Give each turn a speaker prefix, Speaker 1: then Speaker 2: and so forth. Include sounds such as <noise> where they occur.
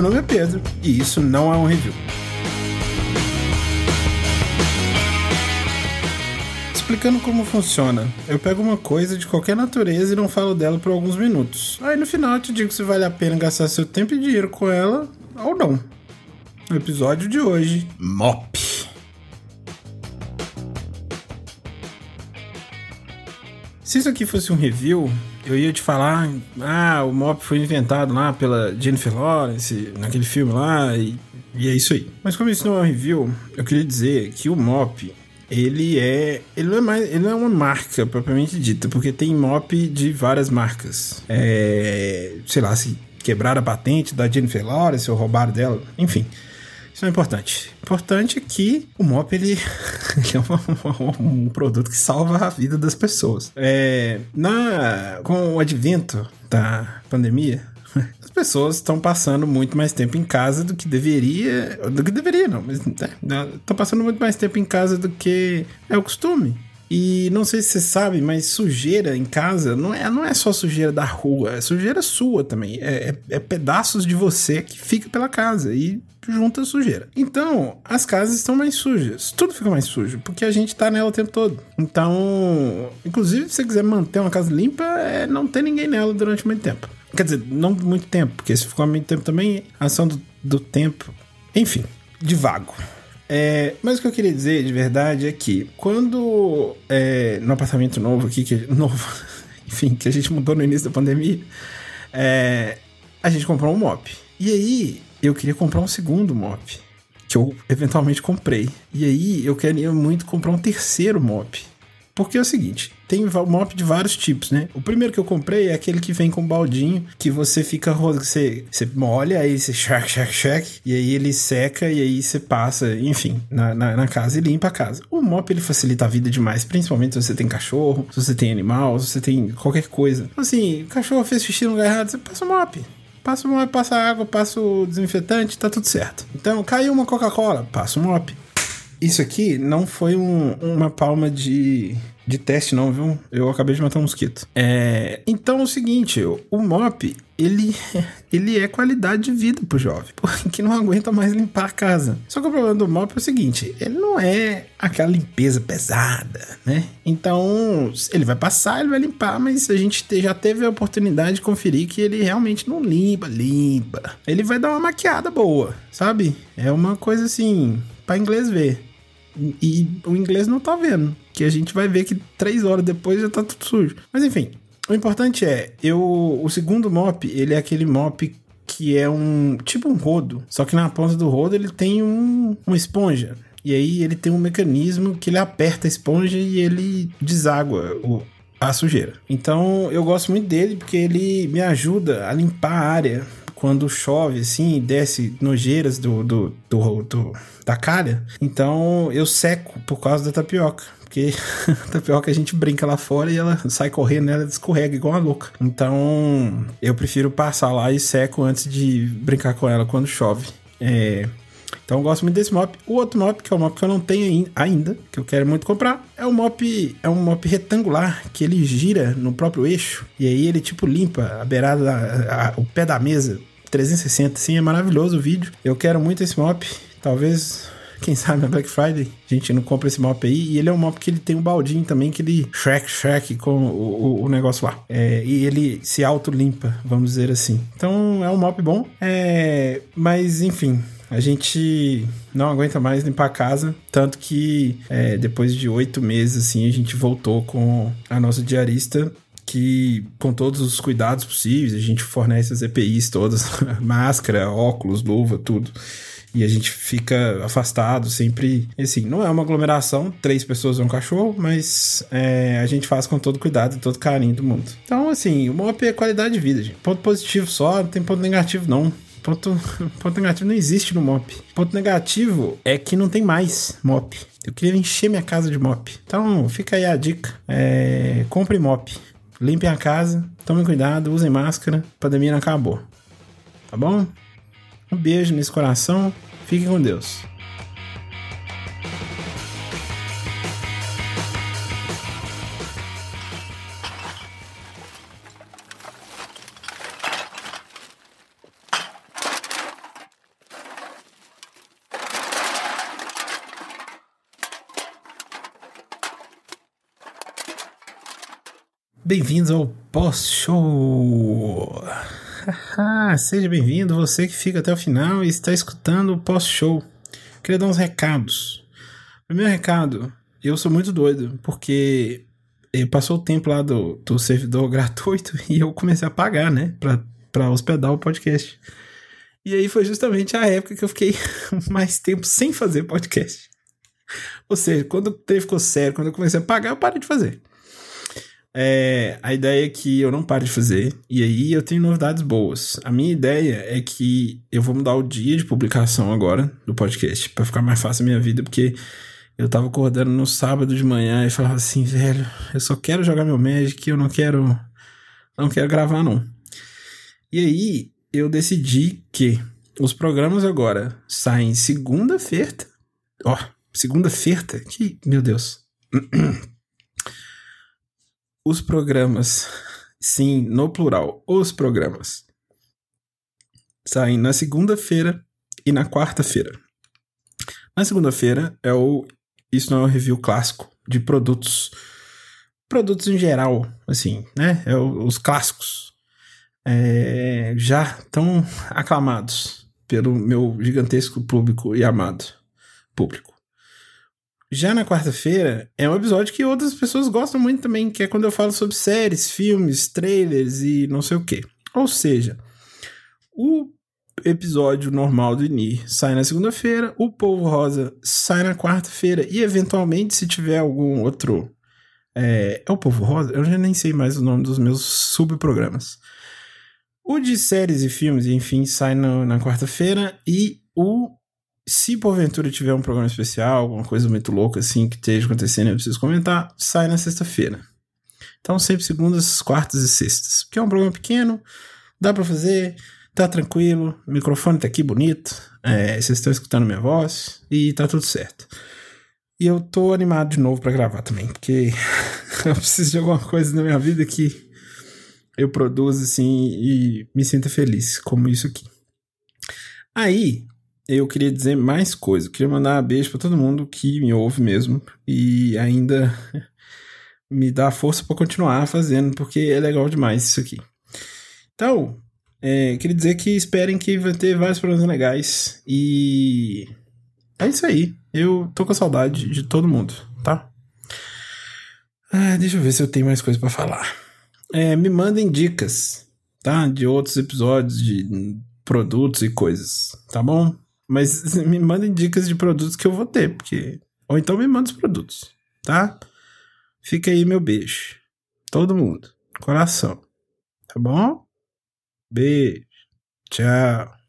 Speaker 1: Meu nome é Pedro e isso não é um review. Explicando como funciona, eu pego uma coisa de qualquer natureza e não falo dela por alguns minutos. Aí no final eu te digo se vale a pena gastar seu tempo e dinheiro com ela ou não. No episódio de hoje, MOP. Se isso aqui fosse um review, eu ia te falar, ah, o MOP foi inventado lá pela Jennifer Lawrence, naquele filme lá, e, e é isso aí. Mas como isso não é um review, eu queria dizer que o MOP, ele é. Ele não é mais. Ele não é uma marca propriamente dita, porque tem MOP de várias marcas. É. Sei lá, se quebraram a patente da Jennifer Lawrence ou roubaram dela, enfim. Isso é importante. Importante é que o MOP ele, <laughs> ele é um, um, produto que salva a vida das pessoas. É, na, com o advento da pandemia, <laughs> as pessoas estão passando muito mais tempo em casa do que deveria. Do que deveria, não, mas estão é, passando muito mais tempo em casa do que é o costume. E não sei se você sabe, mas sujeira em casa não é, não é só sujeira da rua, é sujeira sua também. É, é, é pedaços de você que fica pela casa e junta sujeira. Então, as casas estão mais sujas. Tudo fica mais sujo, porque a gente tá nela o tempo todo. Então, inclusive, se você quiser manter uma casa limpa, é não ter ninguém nela durante muito tempo. Quer dizer, não muito tempo, porque se ficar muito tempo também, ação do, do tempo. Enfim, de vago. É, mas o que eu queria dizer de verdade é que quando é, no apartamento novo aqui, que <laughs> novo, enfim, que a gente mudou no início da pandemia, é, a gente comprou um mop. E aí eu queria comprar um segundo mop, que eu eventualmente comprei. E aí eu queria muito comprar um terceiro mop. Porque é o seguinte, tem mop de vários tipos, né? O primeiro que eu comprei é aquele que vem com baldinho, que você fica, você, você molha, aí você shack, shack, shack, e aí ele seca, e aí você passa, enfim, na, na, na, casa e limpa a casa. O mop, ele facilita a vida demais, principalmente se você tem cachorro, se você tem animal, se você tem qualquer coisa. Então, assim, o cachorro fez xixi no lugar errado, você passa o mop. Passa o mop, passa água, passa o desinfetante, tá tudo certo. Então, caiu uma Coca-Cola, passa o mop. Isso aqui não foi um, uma palma de, de teste, não, viu? Eu acabei de matar um mosquito. É, então é o seguinte, o MOP, ele, <laughs> ele é qualidade de vida pro jovem, <laughs> porque não aguenta mais limpar a casa. Só que o problema do MOP é o seguinte, ele não é aquela limpeza pesada, né? Então, ele vai passar, ele vai limpar, mas a gente já teve a oportunidade de conferir que ele realmente não limpa, limpa. Ele vai dar uma maquiada boa, sabe? É uma coisa assim, para inglês ver. E o inglês não tá vendo. Que a gente vai ver que três horas depois já tá tudo sujo. Mas enfim, o importante é, eu. O segundo mop, ele é aquele mop que é um. tipo um rodo. Só que na ponta do rodo ele tem um, uma esponja. E aí ele tem um mecanismo que ele aperta a esponja e ele deságua o, a sujeira. Então eu gosto muito dele porque ele me ajuda a limpar a área quando chove, assim, desce nojeiras do, do, do, do da calha. Então eu seco por causa da tapioca. Porque <laughs> a tapioca a gente brinca lá fora e ela sai correndo, né? ela escorrega igual uma louca. Então eu prefiro passar lá e seco antes de brincar com ela quando chove. É, então eu gosto muito desse mop. O outro mop, que é o mop que eu não tenho ainda, que eu quero muito comprar, é um mop, é um mop retangular, que ele gira no próprio eixo. E aí ele tipo limpa a beirada, a, a, o pé da mesa 360, sim, é maravilhoso o vídeo. Eu quero muito esse mop. Talvez quem sabe na Black Friday a gente não compra esse mop aí. E ele é um mop que ele tem um baldinho também que ele shrek, shrek com o, o, o negócio lá. É, e ele se auto-limpa, vamos dizer assim. Então é um mop bom. É, mas enfim. A gente não aguenta mais limpar a casa, tanto que é, depois de oito meses, assim, a gente voltou com a nossa diarista que com todos os cuidados possíveis, a gente fornece as EPIs todas, <laughs> máscara, óculos, luva, tudo. E a gente fica afastado sempre. Assim, não é uma aglomeração, três pessoas e um cachorro, mas é, a gente faz com todo cuidado e todo carinho do mundo. Então, assim, o MOP é qualidade de vida, gente. Ponto positivo só, não tem ponto negativo, não. Ponto, <laughs> ponto negativo não existe no MOP. Ponto negativo é que não tem mais MOP. Eu queria encher minha casa de MOP. Então, fica aí a dica. É, compre MOP. Limpem a casa, tomem cuidado, usem máscara, a pandemia não acabou. Tá bom? Um beijo nesse coração. Fiquem com Deus. Bem-vindos ao Pós-Show! <laughs> Seja bem-vindo, você que fica até o final e está escutando o pós-show. Queria dar uns recados. Primeiro recado, eu sou muito doido, porque passou o tempo lá do, do servidor <laughs> gratuito e eu comecei a pagar, né, pra, pra hospedar o podcast. E aí foi justamente a época que eu fiquei <laughs> mais tempo sem fazer podcast. Ou seja, quando o trem ficou sério, quando eu comecei a pagar, eu parei de fazer. É, a ideia é que eu não pare de fazer, e aí eu tenho novidades boas. A minha ideia é que eu vou mudar o dia de publicação agora do podcast, para ficar mais fácil a minha vida, porque eu tava acordando no sábado de manhã e falava assim, velho, eu só quero jogar meu Magic, eu não quero. Não quero gravar, não. E aí eu decidi que os programas agora saem segunda-feira. Ó, segunda-feira? Que. Meu Deus. <clears throat> os programas, sim, no plural, os programas, saem na segunda-feira e na quarta-feira. Na segunda-feira é o Isso Não é um Review Clássico de produtos. Produtos em geral, assim, né? É o, os clássicos. É, já tão aclamados pelo meu gigantesco público e amado público. Já na quarta-feira é um episódio que outras pessoas gostam muito também, que é quando eu falo sobre séries, filmes, trailers e não sei o que. Ou seja, o episódio normal do INI sai na segunda-feira, o Povo Rosa sai na quarta-feira e eventualmente se tiver algum outro é, é o Povo Rosa? Eu já nem sei mais o nome dos meus subprogramas. O de séries e filmes, enfim, sai no, na quarta-feira e o se porventura tiver um programa especial, alguma coisa muito louca assim que esteja acontecendo e eu preciso comentar, sai na sexta-feira. Então sempre segundas, quartas e sextas. Porque é um programa pequeno, dá para fazer, tá tranquilo, o microfone tá aqui bonito, é, vocês estão escutando minha voz e tá tudo certo. E eu tô animado de novo para gravar também, porque <laughs> eu preciso de alguma coisa na minha vida que eu produza assim e me sinta feliz, como isso aqui. Aí, eu queria dizer mais coisa. Eu queria mandar um beijo para todo mundo que me ouve mesmo e ainda <laughs> me dá força para continuar fazendo, porque é legal demais isso aqui. Então, é, queria dizer que esperem que vai ter vários programas legais e é isso aí. Eu tô com saudade de todo mundo, tá? Ah, deixa eu ver se eu tenho mais coisa para falar. É, me mandem dicas, tá? De outros episódios, de produtos e coisas, tá bom? Mas <laughs> me mandem dicas de produtos que eu vou ter, porque. Ou então me mandem os produtos, tá? Fica aí meu beijo. Todo mundo. Coração. Tá bom? Beijo. Tchau.